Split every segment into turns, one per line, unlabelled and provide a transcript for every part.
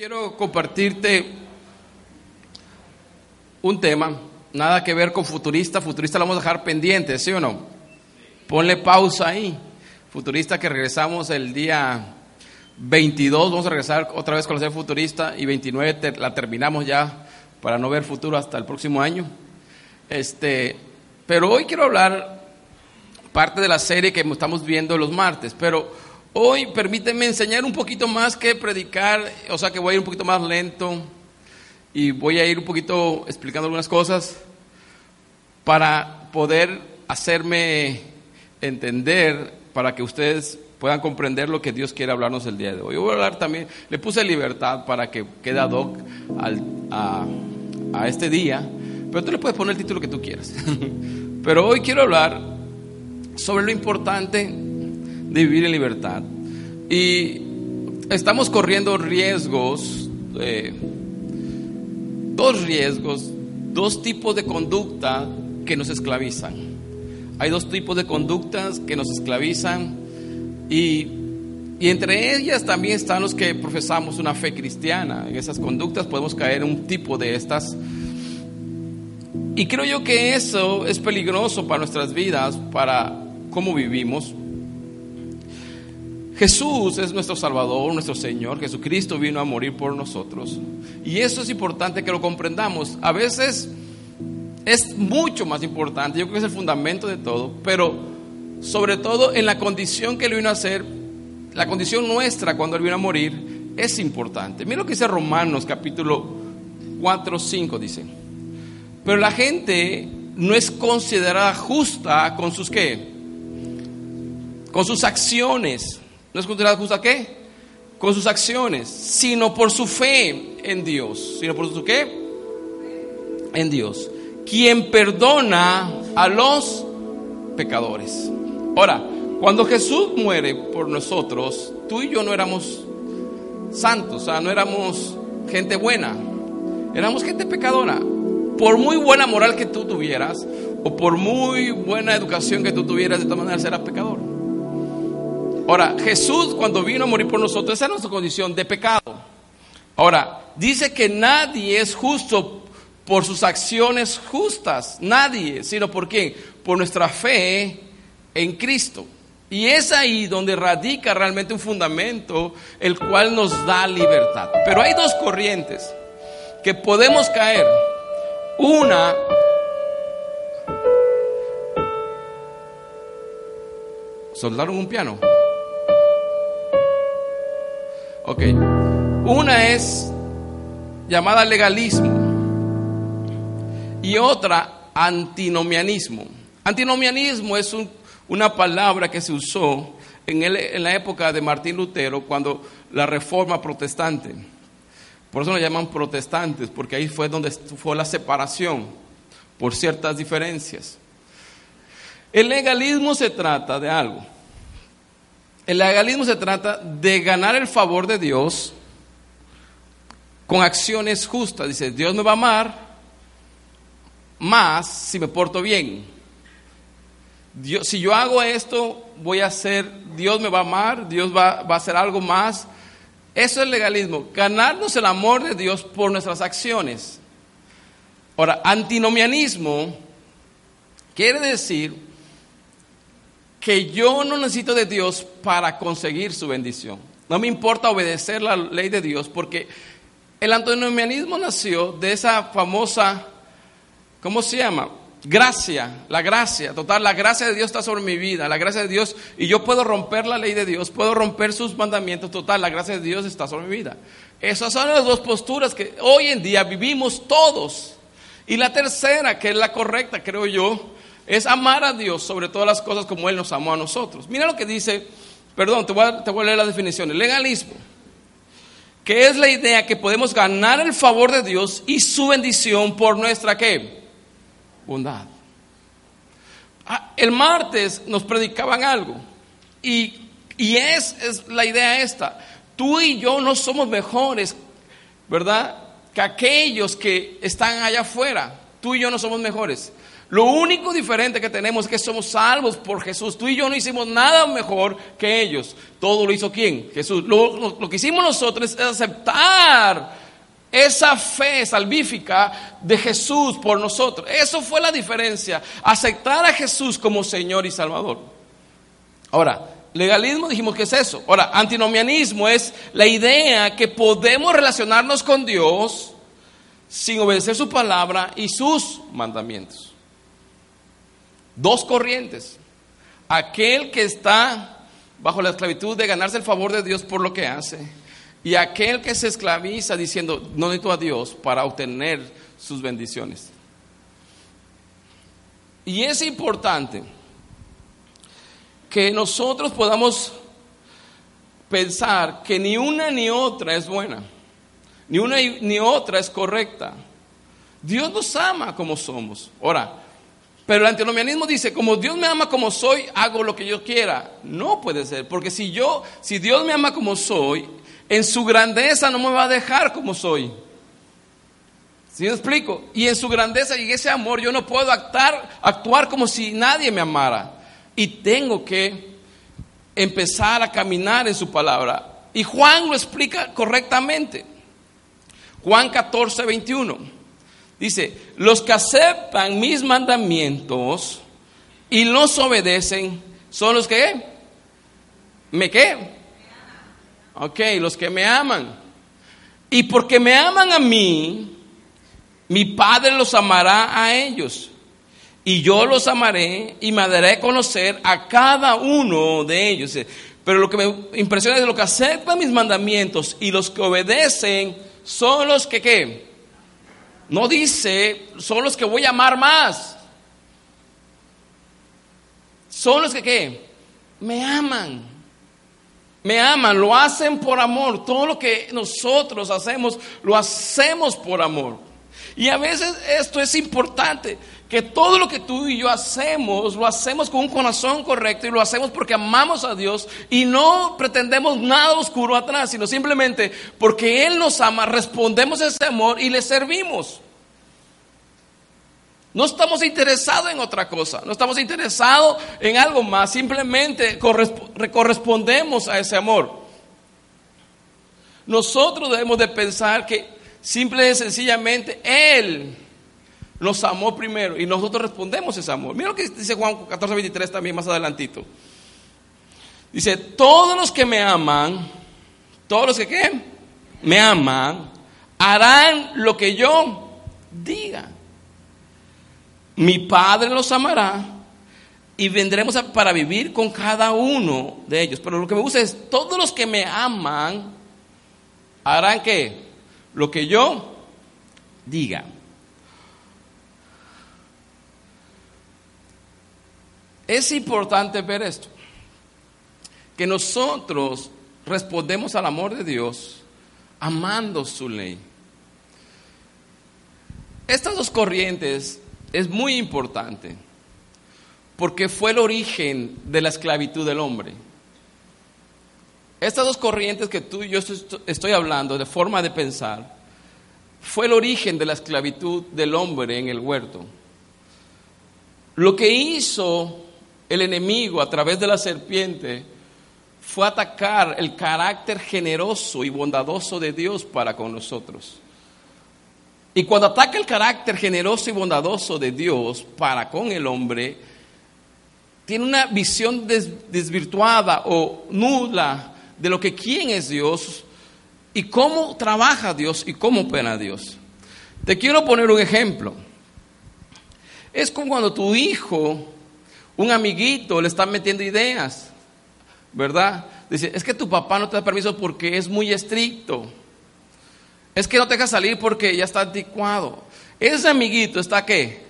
quiero compartirte un tema, nada que ver con futurista, futurista lo vamos a dejar pendiente, ¿sí o no? Ponle pausa ahí. Futurista que regresamos el día 22, vamos a regresar otra vez con la serie futurista y 29 la terminamos ya para no ver futuro hasta el próximo año. Este, pero hoy quiero hablar parte de la serie que estamos viendo los martes, pero hoy permíteme enseñar un poquito más que predicar, o sea que voy a ir un poquito más lento y voy a ir un poquito explicando algunas cosas para poder hacerme entender, para que ustedes puedan comprender lo que Dios quiere hablarnos el día de hoy. Voy a hablar también, le puse libertad para que quede ad hoc a este día, pero tú le puedes poner el título que tú quieras. pero hoy quiero hablar sobre lo importante de vivir en libertad. Y estamos corriendo riesgos, eh, dos riesgos, dos tipos de conducta que nos esclavizan. Hay dos tipos de conductas que nos esclavizan y, y, entre ellas también están los que profesamos una fe cristiana. En esas conductas podemos caer en un tipo de estas. Y creo yo que eso es peligroso para nuestras vidas, para cómo vivimos. Jesús es nuestro Salvador, nuestro Señor. Jesucristo vino a morir por nosotros. Y eso es importante que lo comprendamos. A veces es mucho más importante, yo creo que es el fundamento de todo, pero sobre todo en la condición que Él vino a hacer, la condición nuestra cuando Él vino a morir, es importante. Mira lo que dice Romanos capítulo 4, 5, dice. Pero la gente no es considerada justa con sus qué? Con sus acciones. ¿No es considerada justa qué? Con sus acciones, sino por su fe en Dios. ¿Sino por su qué? En Dios. Quien perdona a los pecadores. Ahora, cuando Jesús muere por nosotros, tú y yo no éramos santos, o sea, no éramos gente buena, éramos gente pecadora. Por muy buena moral que tú tuvieras, o por muy buena educación que tú tuvieras, de todas maneras eras pecador. Ahora, Jesús cuando vino a morir por nosotros, esa es nuestra condición de pecado. Ahora, dice que nadie es justo por sus acciones justas, nadie, sino por quién, por nuestra fe en Cristo. Y es ahí donde radica realmente un fundamento el cual nos da libertad. Pero hay dos corrientes que podemos caer. Una soldaron un piano. Ok. Una es llamada legalismo y otra antinomianismo. Antinomianismo es una palabra que se usó en, en, la época de Martín Lutero cuando la reforma protestante. Por eso lo llaman protestantes, porque ahí fue donde fue la separación por ciertas diferencias. El legalismo se trata de algo. El legalismo se trata de ganar el favor de Dios con acciones justas. Dice, Dios me va a amar más si me porto bien. Dios, si yo hago esto, voy a hacer, Dios me va a amar, Dios va, a hacer algo más. Eso es legalismo, ganarnos el amor de Dios por nuestras acciones. Ahora, antinomianismo quiere decir que yo no necesito de Dios para conseguir su bendición. No me importa obedecer la ley de Dios porque el antinomianismo nació de esa famosa, ¿cómo se llama? Gracia, la gracia, total, la gracia de Dios está sobre mi vida, la gracia de Dios, y yo puedo romper la ley de Dios, puedo romper sus mandamientos, total, la gracia de Dios está sobre mi vida. Esas son las dos posturas que hoy en día vivimos todos. Y la tercera, que es la correcta, creo yo, es amar a Dios sobre todas las cosas como Él nos amó a nosotros. Mira lo que dice, perdón, te voy a, te voy leer las definiciones. Legalismo, que es la idea que podemos ganar el favor de Dios y su bendición por nuestra qué? Bondad. Ah, el martes nos predicaban algo y, y es, es la idea esta. Tú y yo no somos mejores, ¿verdad? Que aquellos que están allá afuera. Tú y yo no somos mejores. Lo único diferente que tenemos es que somos salvos por Jesús. Tú y yo no hicimos nada mejor que ellos. Todo lo hizo quién? Jesús. Lo, que hicimos nosotros es aceptar esa fe salvífica de Jesús por nosotros. Eso fue la diferencia. Aceptar a Jesús como Señor y Salvador. Ahora, legalismo dijimos que es eso. Ahora, antinomianismo es la idea que podemos relacionarnos con Dios sin obedecer su palabra y sus mandamientos dos corrientes. Aquel que está bajo la esclavitud de ganarse el favor de Dios por lo que hace, y aquel que se esclaviza diciendo, no necesito a Dios para obtener sus bendiciones. Y es importante que nosotros podamos pensar que ni una ni otra es buena, ni una ni otra es correcta. Dios nos ama como somos. Pero el antinomianismo dice, como Dios me ama como soy, hago lo que yo quiera. No puede ser, porque si yo, si Dios me ama como soy, en su grandeza no me va a dejar como soy. ¿Sí me explico? Y en su grandeza y ese amor yo no puedo actuar, actuar como si nadie me amara. Y tengo que empezar a caminar en su palabra. Y Juan lo explica correctamente. Juan 14, 21. Dice, los que aceptan mis mandamientos y los obedecen son los que, ¿me qué? Ok, los que me aman. Y porque me aman a mí, mi Padre los amará a ellos. Y yo los amaré y me daré a conocer a cada uno de ellos. Pero lo que me impresiona es lo que aceptan mis mandamientos y los que obedecen son los que, ¿qué? No dice, son los que voy a amar más. Son los que ¿qué? Me aman. Me aman, lo hacen por amor. Todo lo que nosotros hacemos, lo hacemos por amor. Y a veces esto es importante, que todo lo que tú y yo hacemos, lo hacemos con un corazón correcto y lo hacemos porque amamos a Dios y no pretendemos nada oscuro atrás, sino simplemente porque Él nos ama, respondemos a ese amor y le servimos. No estamos interesados en otra cosa, no estamos interesados en algo más, simplemente correspondemos a ese amor. Nosotros debemos de pensar que simple y sencillamente Él nos amó primero y nosotros respondemos ese amor. Mira lo que dice Juan 14, 23 también más adelantito. Dice, todos los que me aman, todos los que ¿qué? me aman, harán lo que yo diga mi Padre los amará y vendremos para vivir con cada uno de ellos. Pero lo que me gusta es, todos los que me aman harán que lo que yo diga. Es importante ver esto, que nosotros respondemos al amor de Dios amando su ley. Estas dos corrientes es muy importante porque fue el origen de la esclavitud del hombre. Estas dos corrientes que tú y yo estoy hablando de forma de pensar, fue el origen de la esclavitud del hombre en el huerto. Lo que hizo el enemigo a través de la serpiente fue atacar el carácter generoso y bondadoso de Dios para con nosotros. Y cuando ataca el carácter generoso y bondadoso de Dios para con el hombre, tiene una visión desvirtuada o nula de lo que quién es Dios y cómo trabaja Dios y cómo opera Dios. Te quiero poner un ejemplo. Es como cuando tu hijo, un amiguito, le está metiendo ideas, ¿verdad? Dice, es que tu papá no te da permiso porque es muy estricto. Es que no te deja salir porque ya está anticuado. Ese amiguito está qué?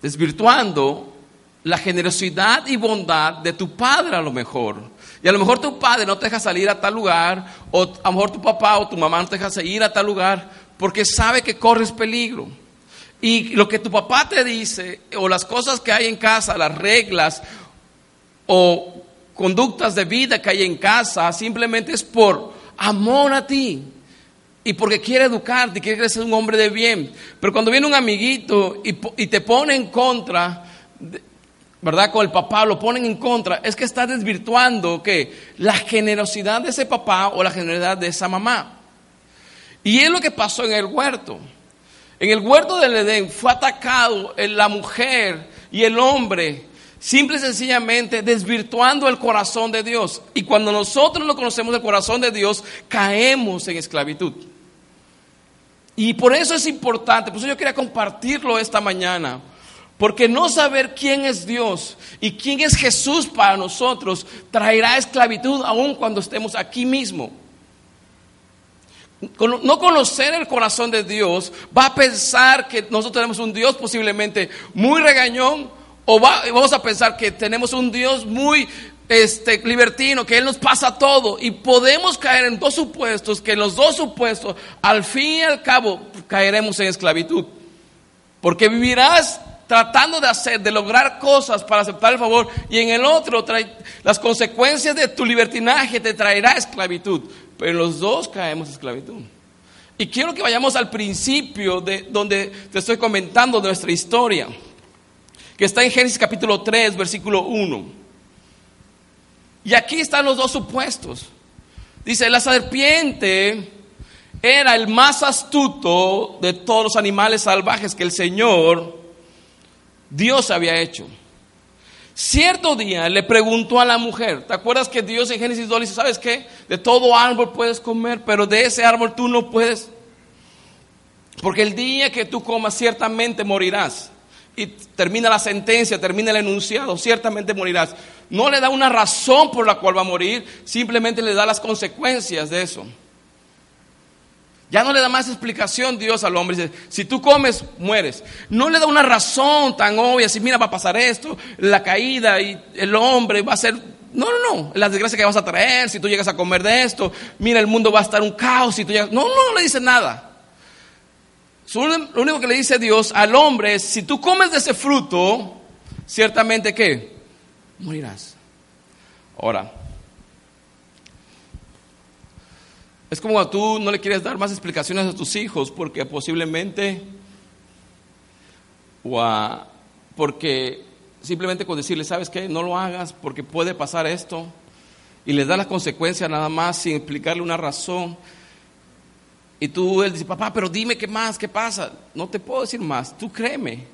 Desvirtuando la generosidad y bondad de tu padre a lo mejor. Y a lo mejor tu padre no te deja salir a tal lugar, o a lo mejor tu papá o tu mamá no te deja salir a tal lugar porque sabe que corres peligro. Y lo que tu papá te dice, o las cosas que hay en casa, las reglas o conductas de vida que hay en casa, simplemente es por amor a ti y porque quiere educarte quiere ser un hombre de bien. Pero cuando viene un amiguito y, te pone en contra, ¿verdad? Con el papá lo ponen en contra, es que está desvirtuando que la generosidad de ese papá o la generosidad de esa mamá. Y es lo que pasó en el huerto. En el huerto del Edén fue atacado la mujer y el hombre, simple y sencillamente desvirtuando el corazón de Dios. Y cuando nosotros no conocemos el corazón de Dios, caemos en esclavitud. Y por eso es importante, por eso yo quería compartirlo esta mañana. Porque no saber quién es Dios y quién es Jesús para nosotros traerá esclavitud aún cuando estemos aquí mismo. No conocer el corazón de Dios va a pensar que nosotros tenemos un Dios posiblemente muy regañón o vamos a pensar que tenemos un Dios muy este, libertino, que Él nos pasa todo. Y podemos caer en dos supuestos, que en los dos supuestos, al fin y al cabo, caeremos en esclavitud. Porque vivirás tratando de hacer, de lograr cosas para aceptar el favor, y en el otro, las consecuencias de tu libertinaje te traerá esclavitud. Pero los dos caemos en esclavitud. Y quiero que vayamos al principio de donde te estoy comentando nuestra historia, que está en Génesis capítulo 3, versículo 1. Y aquí están los dos supuestos. Dice, la serpiente era el más astuto de todos los animales salvajes que el Señor Dios había hecho. Cierto día le preguntó a la mujer, ¿te acuerdas que Dios en Génesis 2 dice, ¿sabes qué? De todo árbol puedes comer, pero de ese árbol tú no puedes. Porque el día que tú comas ciertamente morirás y termina la sentencia, termina el enunciado, ciertamente morirás. No le da una razón por la cual va a morir, simplemente le da las consecuencias de eso. Ya no le da más explicación Dios al hombre. Dice, si tú comes, mueres. No le da una razón tan obvia, si mira, va a pasar esto, la caída y el hombre va a ser... No, no, no, las desgracias que vas a traer, si tú llegas a comer de esto, mira, el mundo va a estar un caos, si tú llegas... No, no, no le dice nada. Lo único que le dice Dios al hombre es, si tú comes de ese fruto, ciertamente que morirás. Ahora, es como a tú no le quieres dar más explicaciones a tus hijos porque posiblemente, o a, porque simplemente con decirle, ¿sabes qué? No lo hagas porque puede pasar esto. Y les da las consecuencias nada más sin explicarle una razón. Y tú, él dice, papá, pero dime qué más, qué pasa. No te puedo decir más, tú créeme.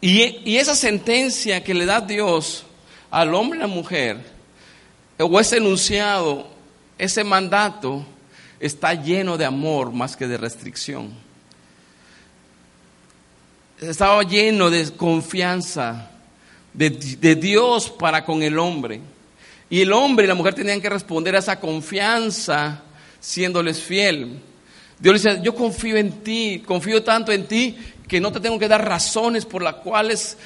Y, y esa sentencia que le da Dios al hombre y a la mujer, o ese enunciado, ese mandato, está lleno de amor más que de restricción. Estaba lleno de confianza de, Dios para con el hombre. Y el hombre y la mujer tenían que responder a esa confianza siéndoles fiel. Dios le dice, yo confío en ti, confío tanto en ti que no te tengo que dar razones por las cuales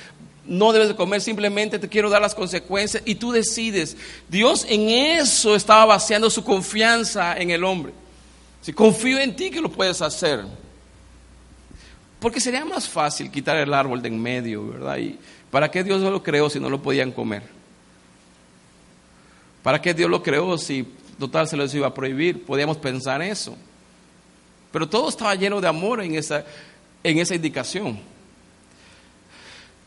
no debes de comer, simplemente te quiero dar las consecuencias y tú decides. Dios en eso estaba vaciando su confianza en el hombre. Si confío en ti que lo puedes hacer. Porque sería más fácil quitar el árbol de en medio, ¿verdad? ¿Y para qué Dios lo creó si no lo podían comer? ¿Para qué Dios lo creó si total se les iba a prohibir, podíamos pensar eso. Pero todo estaba lleno de amor en esa, en esa indicación.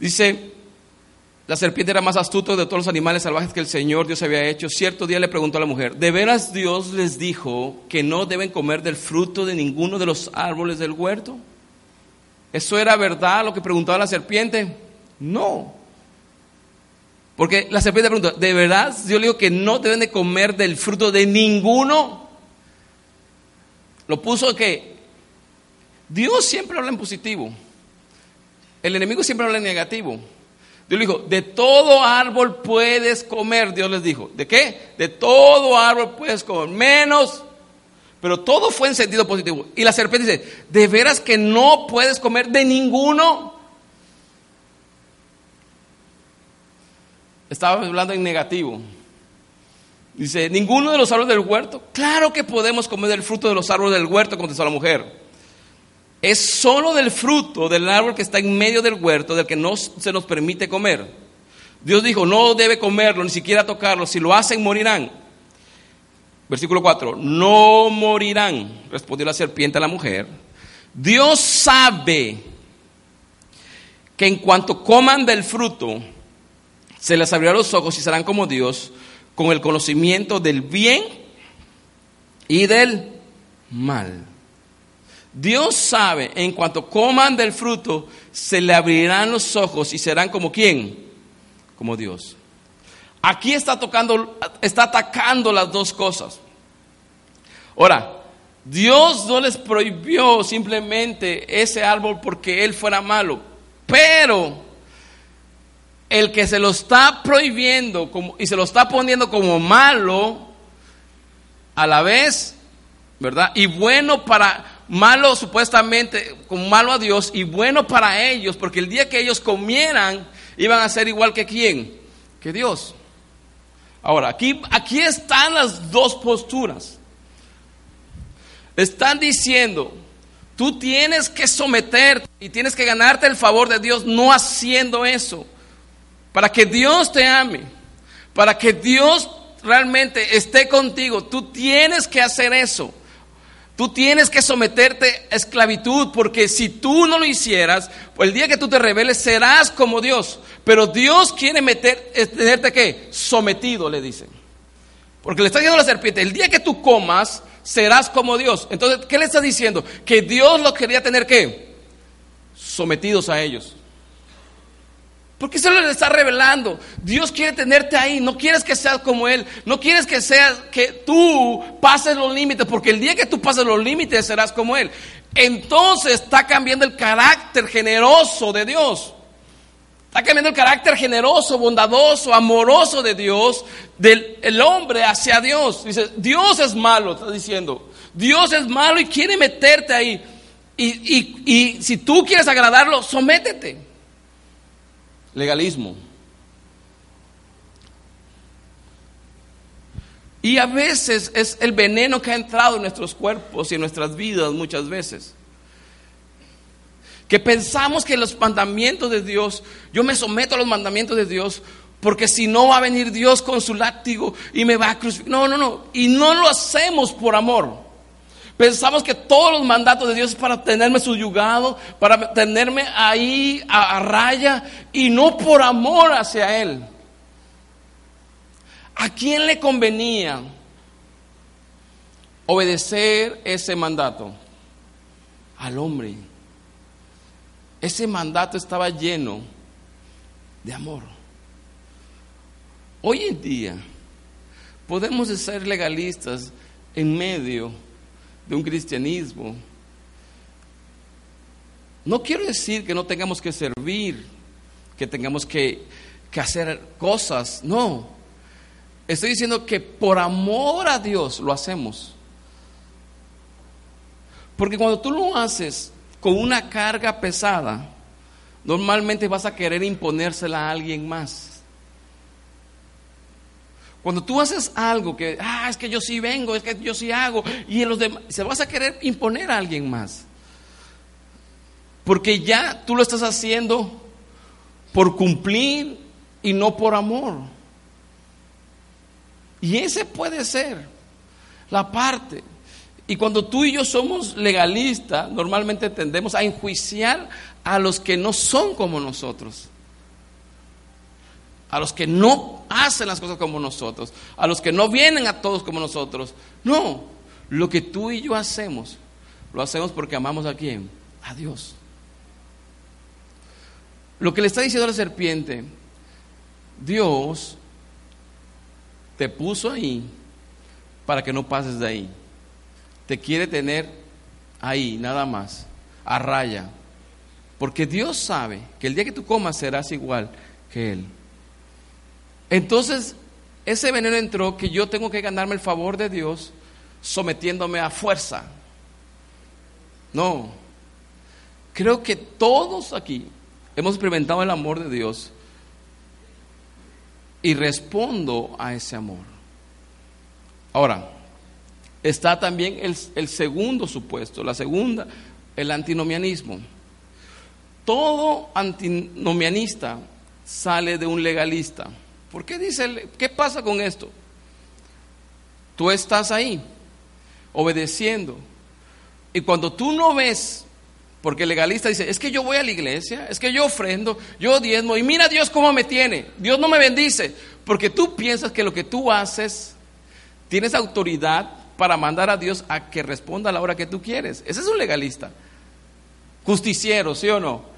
Dice, la serpiente era más astuta de todos los animales salvajes que el Señor Dios había hecho. Cierto día le preguntó a la mujer, ¿de veras Dios les dijo que no deben comer del fruto de ninguno de los árboles del huerto? ¿Eso era verdad lo que preguntaba la serpiente? No. Porque la serpiente pregunta, ¿de verdad yo le digo que no deben de comer del fruto de ninguno? Lo puso que Dios siempre habla en positivo. El enemigo siempre habla en negativo. Dios le dijo, de todo árbol puedes comer, Dios les dijo. ¿De qué? De todo árbol puedes comer, menos, pero todo fue en sentido positivo. Y la serpiente dice, ¿de veras que no puedes comer de ninguno? Estaba hablando en negativo. Dice, ninguno de los árboles del huerto. Claro que podemos comer del fruto de los árboles del huerto, contestó la mujer. Es solo del fruto del árbol que está en medio del huerto del que no se nos permite comer. Dios dijo, no debe comerlo, ni siquiera tocarlo. Si lo hacen, morirán. Versículo 4, no morirán, respondió la serpiente a la mujer. Dios sabe que en cuanto coman del fruto, se les abrirán los ojos y serán como Dios, con el conocimiento del bien y del mal. Dios sabe, en cuanto coman del fruto, se le abrirán los ojos y serán como quién? Como Dios. Aquí está tocando, está atacando las dos cosas. Ahora, Dios no les prohibió simplemente ese árbol porque él fuera malo, pero el que se lo está prohibiendo como, y se lo está poniendo como malo, a la vez, ¿verdad? Y bueno para, malo supuestamente, como malo a Dios y bueno para ellos, porque el día que ellos comieran, iban a ser igual que quién, que Dios. Ahora, aquí, aquí están las dos posturas. Están diciendo, tú tienes que someterte y tienes que ganarte el favor de Dios no haciendo eso. Para que Dios te ame, para que Dios realmente esté contigo, tú tienes que hacer eso. Tú tienes que someterte a esclavitud, porque si tú no lo hicieras, el día que tú te rebeles serás como Dios. Pero Dios quiere meter, eh, tenerte que sometido, le dicen. Porque le está diciendo a la serpiente, el día que tú comas, serás como Dios. Entonces, ¿qué le está diciendo? Que Dios los quería tener que sometidos a ellos. Porque se lo está revelando. Dios quiere tenerte ahí. No quieres que seas como Él. No quieres que seas que tú pases los límites. Porque el día que tú pases los límites serás como Él. Entonces está cambiando el carácter generoso de Dios. Está cambiando el carácter generoso, bondadoso, amoroso de Dios, del el hombre hacia Dios. Dice, Dios es malo, está diciendo. Dios es malo y quiere meterte ahí. Y si tú quieres agradarlo, sométete. Legalismo. Y a veces es el veneno que ha entrado en nuestros cuerpos y en nuestras vidas muchas veces que pensamos que los mandamientos de Dios, yo me someto a los mandamientos de Dios, porque si no va a venir Dios con su látigo y me va a crucificar. No, no, no. Y no lo hacemos por amor. Pensamos que todos los mandatos de Dios es para tenerme subyugado, para tenerme ahí a, a raya y no por amor hacia Él. ¿A quién le convenía obedecer ese mandato? Al hombre. Ese mandato estaba lleno de amor. Hoy en día podemos ser legalistas en medio de un cristianismo. No quiero decir que no tengamos que servir, que tengamos que, hacer cosas, no. Estoy diciendo que por amor a Dios lo hacemos. Porque cuando tú lo haces con una carga pesada, normalmente vas a querer imponérsela a alguien más. Cuando tú haces algo que, ah, es que yo sí vengo, es que yo sí hago, y en los demás, se vas a querer imponer a alguien más. Porque ya tú lo estás haciendo por cumplir y no por amor. Y ese puede ser la parte y cuando tú y yo somos legalistas, normalmente tendemos a enjuiciar a los que no son como nosotros. A los que no hacen las cosas como nosotros. A los que no vienen a todos como nosotros. No, lo que tú y yo hacemos, lo hacemos porque amamos a quién? A Dios. Lo que le está diciendo la serpiente, Dios te puso ahí para que no pases de ahí te quiere tener ahí, nada más, a raya. Porque Dios sabe que el día que tú comas serás igual que Él. Entonces, ese veneno entró que yo tengo que ganarme el favor de Dios sometiéndome a fuerza. No. Creo que todos aquí hemos experimentado el amor de Dios y respondo a ese amor. Ahora, está también el, segundo supuesto, la segunda, el antinomianismo. Todo antinomianista sale de un legalista. ¿Por qué dice, qué pasa con esto? tú estás ahí, obedeciendo. Y cuando tú no ves, porque el legalista dice, es que yo voy a la iglesia, es que yo ofrendo, yo diezmo, y mira Dios cómo me tiene, Dios no me bendice, porque tú piensas que lo que tú haces, tienes autoridad para mandar a Dios a que responda a la hora que tú quieres. Ese es un legalista. Justiciero, ¿sí o no?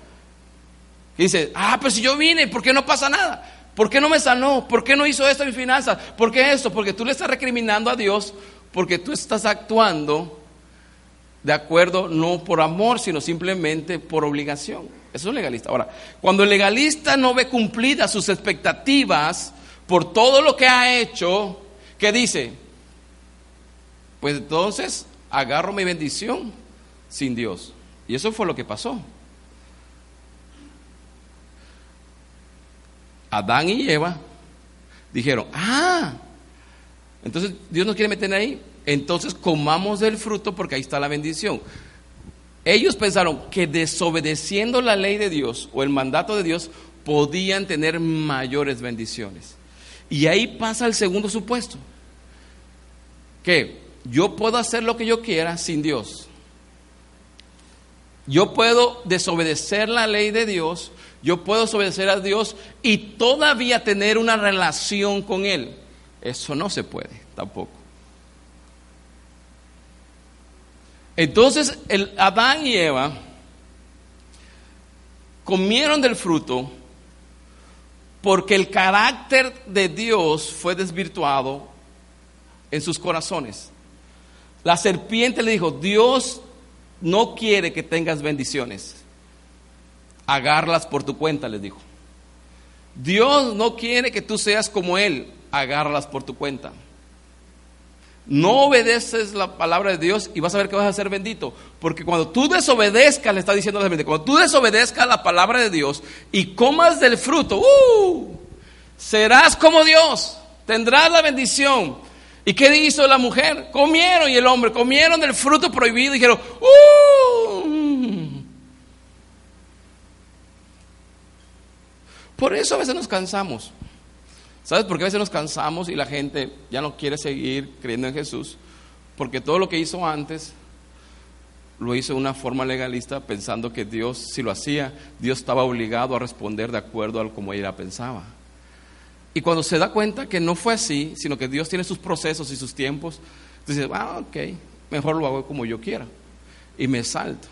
dice, ah, pero si yo vine, ¿por qué no pasa nada? ¿Por qué no me sanó? ¿Por qué no hizo esto en finanzas? ¿Por qué esto? Porque tú le estás recriminando a Dios porque tú estás actuando de acuerdo no por amor, sino simplemente por obligación. Eso es legalista. Ahora, cuando el legalista no ve cumplidas sus expectativas por todo lo que ha hecho, ¿qué dice? Pues entonces agarro mi bendición sin Dios. Y eso fue lo que pasó. Adán y Eva dijeron, ah, entonces Dios nos quiere meter ahí, entonces comamos del fruto porque ahí está la bendición. Ellos pensaron que desobedeciendo la ley de Dios o el mandato de Dios podían tener mayores bendiciones. Y ahí pasa el segundo supuesto, que yo puedo hacer lo que yo quiera sin Dios. Yo puedo desobedecer la ley de Dios, yo puedo desobedecer a Dios y todavía tener una relación con Él. Eso no se puede tampoco. Entonces, el Adán y Eva comieron del fruto porque el carácter de Dios fue desvirtuado en sus corazones. La serpiente le dijo, Dios no quiere que tengas bendiciones. Agárralas por tu cuenta, les dijo. Dios no quiere que tú seas como Él. Agárralas por tu cuenta. No obedeces la palabra de Dios y vas a ver que vas a ser bendito. Porque cuando tú desobedezcas, le está diciendo la gente, cuando tú desobedezcas la palabra de Dios y comas del fruto, ¡uh! serás como Dios, tendrás la bendición. ¿Y qué hizo la mujer? Comieron y el hombre, comieron del fruto prohibido y dijeron, ¡uh! Por eso a veces nos cansamos. ¿Sabes por qué a veces nos cansamos y la gente ya no quiere seguir creyendo en Jesús? Porque todo lo que hizo antes lo hizo de una forma legalista pensando que Dios, si lo hacía, Dios estaba obligado a responder de acuerdo a como ella pensaba. Y cuando se da cuenta que no fue así, sino que Dios tiene sus procesos y sus tiempos, dice, ah, ok, mejor lo hago como yo quiera. Y me salto.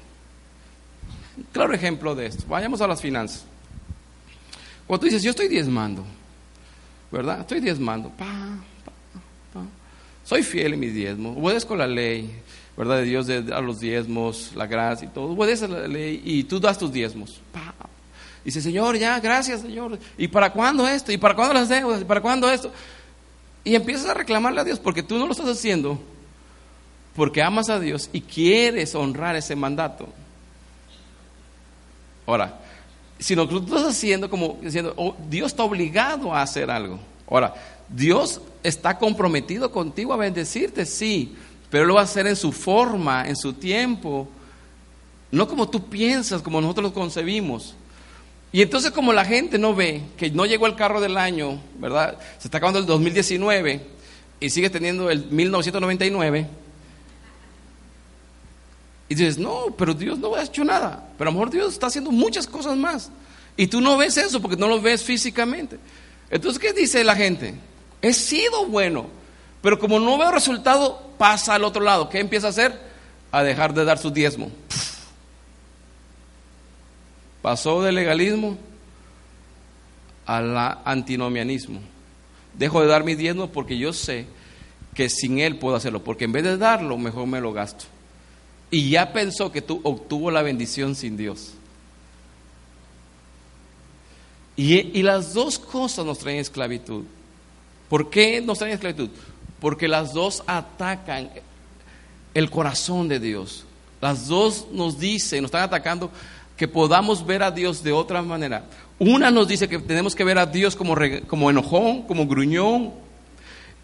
claro ejemplo de esto. Vayamos a las finanzas. Cuando tú dices, yo estoy diezmando, ¿verdad? Estoy diezmando. Soy fiel en mi diezmo. Obedezco la ley, ¿verdad? De Dios, a los diezmos, la gracia y todo. Obedece la ley y tú das tus diezmos. Dice, Señor, ya, gracias, Señor. ¿Y para cuándo esto? ¿Y para cuándo las deudas? ¿Y para cuándo esto? Y empiezas a reclamarle a Dios porque tú no lo estás haciendo porque amas a Dios y quieres honrar ese mandato. Ahora, si lo que tú estás haciendo como diciendo, oh, Dios está obligado a hacer algo. Ahora, Dios está comprometido contigo a bendecirte, sí, pero lo va a hacer en su forma, en su tiempo, no como tú piensas, como nosotros lo concebimos. Y entonces como la gente no ve que no llegó el carro del año, ¿verdad? Se está acabando el 2019 y sigue teniendo el 1999. Y dices, no, pero Dios no ha hecho nada. Pero a lo mejor Dios está haciendo muchas cosas más. Y tú no ves eso porque no lo ves físicamente. Entonces, ¿qué dice la gente? He sido bueno, pero como no veo resultado, pasa al otro lado. ¿Qué empieza a hacer? A dejar de dar su diezmo. Pasó del legalismo al antinomianismo. Dejo de dar mi diezmo porque yo sé que sin él puedo hacerlo, porque en vez de darlo, mejor me lo gasto. Y ya pensó que tú obtuvo la bendición sin Dios. Y, y, las dos cosas nos traen esclavitud. ¿Por qué nos traen esclavitud? Porque las dos atacan el corazón de Dios. Las dos nos dicen, nos están atacando que podamos ver a Dios de otra manera. Una nos dice que tenemos que ver a Dios como, como enojón, como gruñón,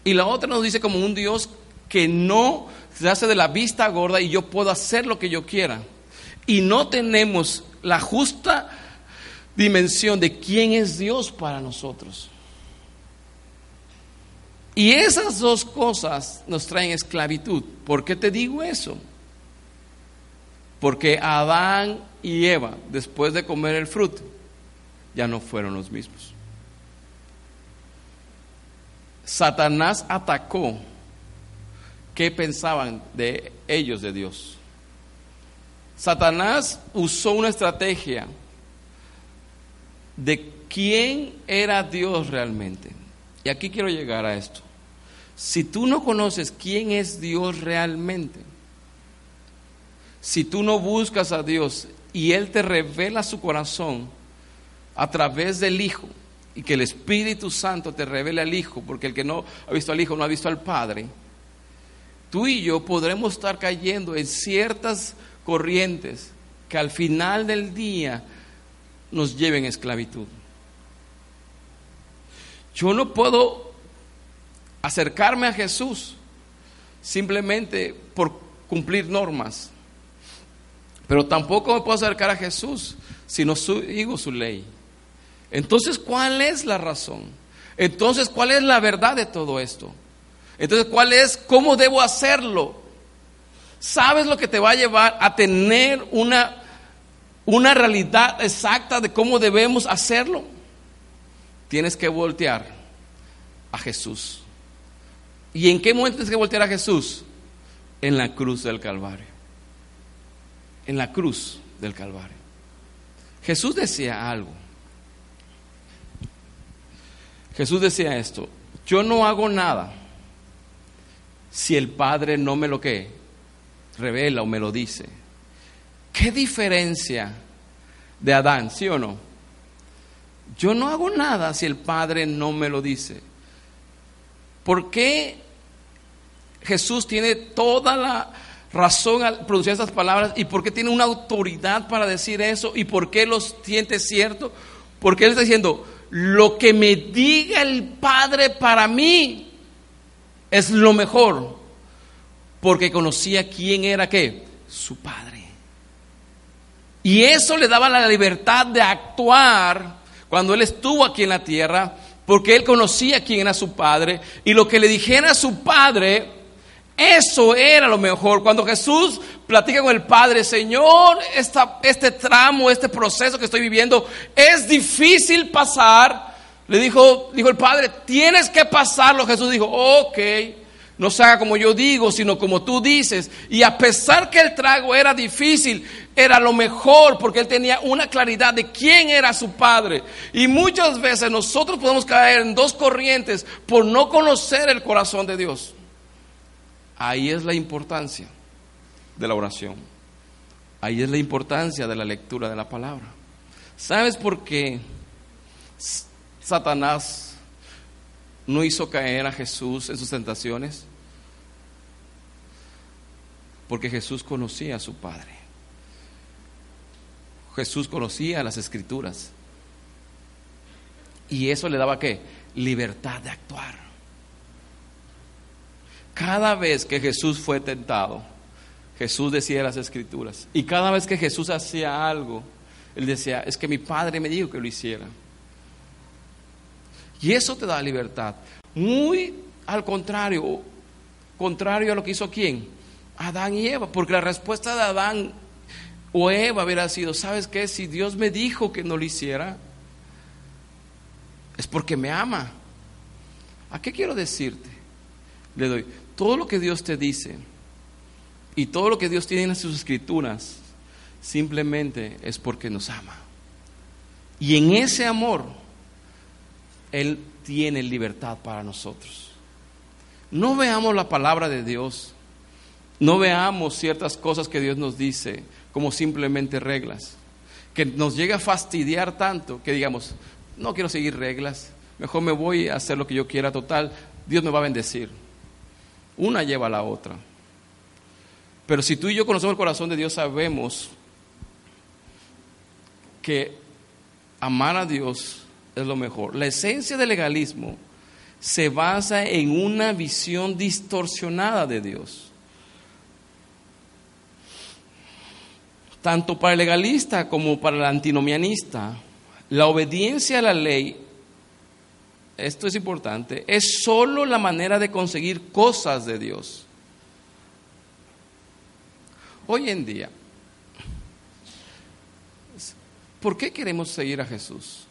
y la otra nos dice como un Dios que no se hace de la vista gorda y yo puedo hacer lo que yo quiera. Y no tenemos la justa dimensión de quién es Dios para nosotros. Y esas dos cosas nos traen esclavitud. ¿Por qué te digo eso? Porque Adán y Eva, después de comer el fruto, ya no fueron los mismos. Satanás atacó qué pensaban de ellos de Dios. Satanás usó una estrategia de quién era Dios realmente. Y aquí quiero llegar a esto. Si tú no conoces quién es Dios realmente, si tú no buscas a Dios y Él te revela su corazón a través del Hijo, y que el Espíritu Santo te revele al Hijo, porque el que no ha visto al Hijo no ha visto al Padre, tú y yo podremos estar cayendo en ciertas corrientes que al final del día nos lleven a esclavitud. Yo no puedo acercarme a Jesús simplemente por cumplir normas, pero tampoco me puedo acercar a Jesús si no sigo su ley. Entonces, ¿cuál es la razón? Entonces, ¿cuál es la verdad de todo esto? Entonces, ¿cuál es cómo debo hacerlo? ¿Sabes lo que te va a llevar a tener una, una realidad exacta de cómo debemos hacerlo? Tienes que voltear a Jesús. ¿Y en qué momento tienes que voltear a Jesús? En la cruz del Calvario. En la cruz del Calvario. Jesús decía algo. Jesús decía esto, yo no hago nada si el Padre no me lo que revela o me lo dice. ¿Qué diferencia de Adán, sí o no? Yo no hago nada si el Padre no me lo dice. ¿Por qué Jesús tiene toda la razón al pronunciar estas palabras y por qué tiene una autoridad para decir eso y por qué los siente cierto? Porque Él está diciendo, lo que me diga el Padre para mí es lo mejor, porque conocía quién era qué, su Padre. Y eso le daba la libertad de actuar cuando él estuvo aquí en la tierra, porque él conocía quién era su Padre, y lo que le dijera su Padre, eso era lo mejor. Cuando Jesús platica con el Padre, Señor, este tramo, este proceso que estoy viviendo es difícil pasar. Le dijo, dijo el Padre, tienes que pasarlo. Jesús dijo, ok, no se haga como yo digo, sino como tú dices. Y a pesar que el trago era difícil, era lo mejor porque él tenía una claridad de quién era su padre. Y muchas veces nosotros podemos caer en dos corrientes por no conocer el corazón de Dios. Ahí es la importancia de la oración. Ahí es la importancia de la lectura de la palabra. ¿Sabes por qué Satanás no hizo caer a Jesús en sus tentaciones? Porque Jesús conocía a su Padre. Jesús conocía las escrituras. Y eso le daba qué? Libertad de actuar. Cada vez que Jesús fue tentado, Jesús decía las escrituras. Y cada vez que Jesús hacía algo, él decía, es que mi padre me dijo que lo hiciera. Y eso te da libertad. Muy al contrario, contrario a lo que hizo quién? Adán y Eva, porque la respuesta de Adán o Eva hubiera sido, ¿sabes qué? Si Dios me dijo que no lo hiciera, es porque me ama. ¿A qué quiero decirte? Le doy, todo lo que Dios te dice y todo lo que Dios tiene en sus escrituras simplemente es porque nos ama. Y en ese amor, Él tiene libertad para nosotros. No veamos la palabra de Dios, no veamos ciertas cosas que Dios nos dice como simplemente reglas, que nos llega a fastidiar tanto que digamos, no quiero seguir reglas, mejor me voy a hacer lo que yo quiera total, Dios me va a bendecir. Una lleva a la otra. Pero si tú y yo conocemos el corazón de Dios, sabemos que amar a Dios es lo mejor. La esencia del legalismo se basa en una visión distorsionada de Dios. Tanto para el legalista como para el antinomianista, la obediencia a la ley esto es importante, es solo la manera de conseguir cosas de Dios. Hoy en día, ¿por qué queremos seguir a Jesús?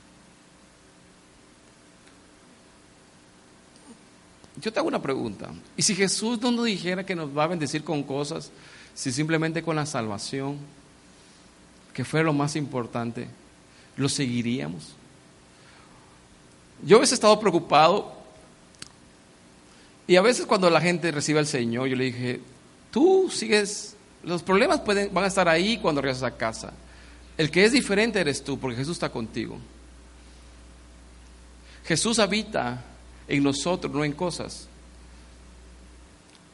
Yo te hago una pregunta. ¿Y si Jesús no nos dijera que nos va a bendecir con cosas, si simplemente con la salvación, que fue lo más importante, lo seguiríamos? Yo a veces he estado preocupado y a veces cuando la gente recibe al Señor, yo le dije, tú sigues, los problemas pueden, van a estar ahí cuando regresas a casa. El que es diferente eres tú, porque Jesús está contigo. Jesús habita en nosotros, no en cosas.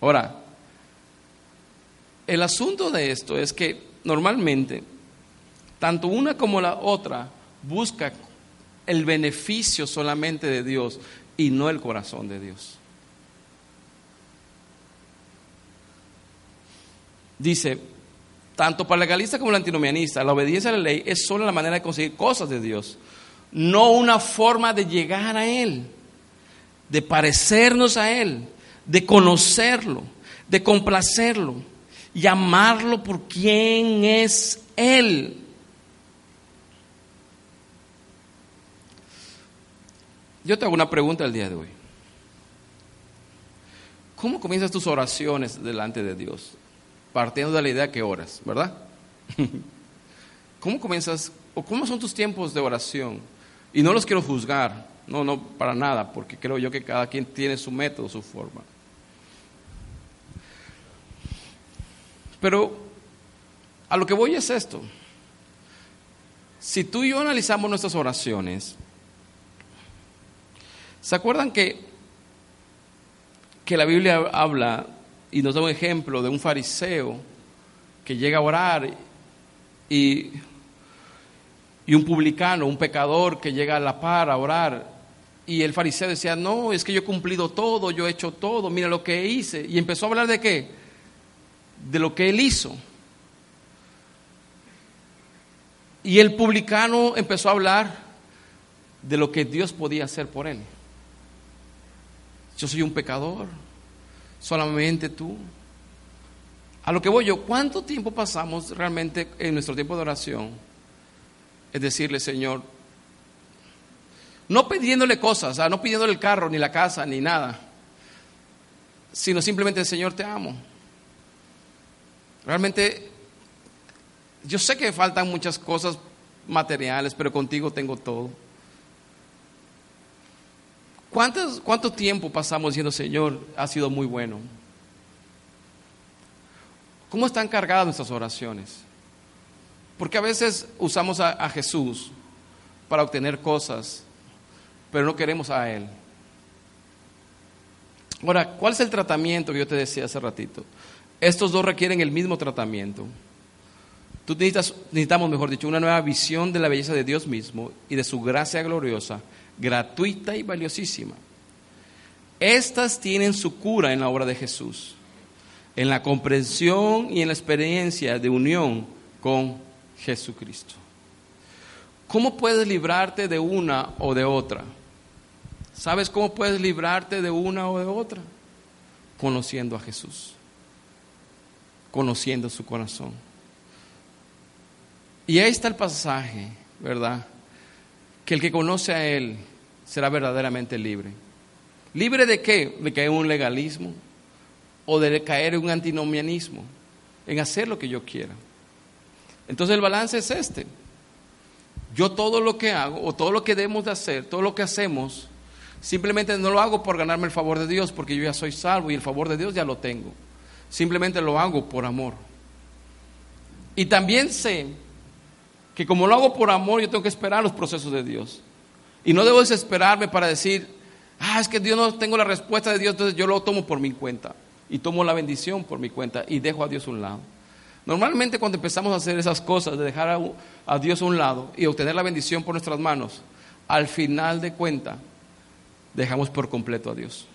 Ahora, el asunto de esto es que normalmente, tanto una como la otra busca el beneficio solamente de Dios y no el corazón de Dios. Dice, tanto para el legalista como el antinomianista, la obediencia a la ley es solo la manera de conseguir cosas de Dios, no una forma de llegar a Él, de parecernos a Él, de conocerlo, de complacerlo y amarlo por quien es Él. Yo te hago una pregunta el día de hoy. ¿Cómo comienzas tus oraciones delante de Dios? Partiendo de la idea que oras, ¿verdad? ¿Cómo comienzas o cómo son tus tiempos de oración? Y no los quiero juzgar, no, no, para nada, porque creo yo que cada quien tiene su método, su forma. Pero a lo que voy es esto. Si tú y yo analizamos nuestras oraciones, ¿Se acuerdan que, que la Biblia habla y nos da un ejemplo de un fariseo que llega a orar y, y un publicano, un pecador que llega a la par a orar? Y el fariseo decía, no, es que yo he cumplido todo, yo he hecho todo, mira lo que hice. Y empezó a hablar de qué? De lo que él hizo. Y el publicano empezó a hablar de lo que Dios podía hacer por él. Yo soy un pecador, solamente tú. A lo que voy yo, ¿cuánto tiempo pasamos realmente en nuestro tiempo de oración? Es decirle, Señor, no pidiéndole cosas, no pidiéndole el carro, ni la casa, ni nada, sino simplemente, Señor, te amo. Realmente, yo sé que faltan muchas cosas materiales, pero contigo tengo todo. ¿Cuánto tiempo pasamos diciendo, Señor, ha sido muy bueno? ¿Cómo están cargadas nuestras oraciones? Porque a veces usamos a, a Jesús para obtener cosas, pero no queremos a Él. Ahora, ¿cuál es el tratamiento que yo te decía hace ratito? Estos dos requieren el mismo tratamiento. Tú necesitas, necesitamos, mejor dicho, una nueva visión de la belleza de Dios mismo y de su gracia gloriosa gratuita y valiosísima. Estas tienen su cura en la obra de Jesús, en la comprensión y en la experiencia de unión con Jesucristo. ¿Cómo puedes librarte de una o de otra? ¿Sabes cómo puedes librarte de una o de otra? Conociendo a Jesús, conociendo su corazón. Y ahí está el pasaje, ¿verdad? que el que conoce a Él será verdaderamente libre. ¿Libre de qué? De caer en un legalismo o de caer en un antinomianismo, en hacer lo que yo quiera. Entonces el balance es este. Yo todo lo que hago o todo lo que debemos de hacer, todo lo que hacemos, simplemente no lo hago por ganarme el favor de Dios, porque yo ya soy salvo y el favor de Dios ya lo tengo. Simplemente lo hago por amor. Y también sé que como lo hago por amor, yo tengo que esperar los procesos de Dios. Y no debo desesperarme para decir, ah, es que Dios no tengo la respuesta de Dios, entonces yo lo tomo por mi cuenta. Y tomo la bendición por mi cuenta y dejo a Dios a un lado. Normalmente cuando empezamos a hacer esas cosas, de dejar a, a Dios a un lado y obtener la bendición por nuestras manos, al final de cuenta, dejamos por completo a Dios.